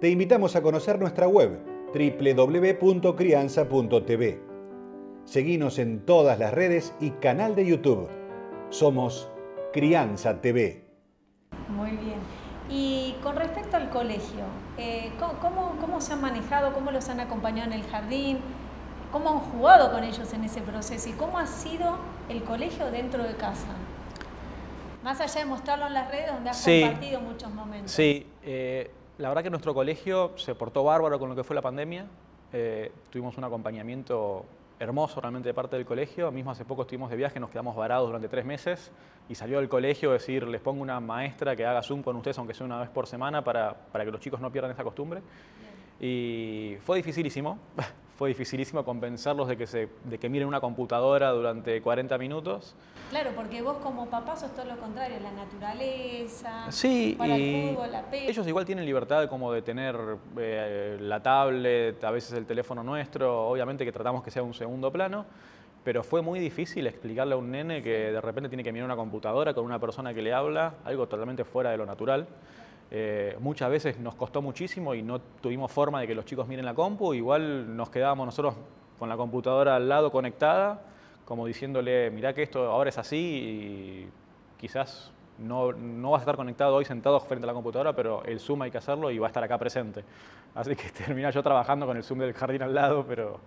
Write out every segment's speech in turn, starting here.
Te invitamos a conocer nuestra web www.crianza.tv. Seguinos en todas las redes y canal de YouTube. Somos Crianza TV. Muy bien. Y con respecto al colegio, eh, ¿cómo, ¿cómo, se han manejado? ¿Cómo los han acompañado en el jardín? ¿Cómo han jugado con ellos en ese proceso? ¿Y cómo ha sido el colegio dentro de casa? Más allá de mostrarlo en las redes donde has compartido muchos momentos. Sí, eh, la verdad que nuestro colegio se portó bárbaro con lo que fue la pandemia. Eh, tuvimos un acompañamiento hermoso realmente de parte del colegio. Mismo hace poco estuvimos de viaje, nos quedamos varados durante tres meses y salió del colegio decir, les pongo una maestra que haga Zoom con ustedes, aunque sea una vez por semana, para, para que los chicos no pierdan esa costumbre. Y fue dificilísimo, fue dificilísimo convencerlos de que, se, de que miren una computadora durante 40 minutos. Claro, porque vos como papá sos todo lo contrario, la naturaleza, sí, para el fútbol, la pesca. Ellos igual tienen libertad como de tener eh, la tablet, a veces el teléfono nuestro, obviamente que tratamos que sea un segundo plano, pero fue muy difícil explicarle a un nene que de repente tiene que mirar una computadora con una persona que le habla, algo totalmente fuera de lo natural. Eh, muchas veces nos costó muchísimo y no tuvimos forma de que los chicos miren la compu, igual nos quedábamos nosotros con la computadora al lado conectada, como diciéndole, mirá que esto ahora es así y quizás no, no, vas a estar conectado hoy sentado frente a la computadora, pero el Zoom hay que hacerlo y va a estar acá presente. Así que terminé yo trabajando con el Zoom del jardín al lado, pero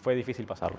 fue difícil pasarlo.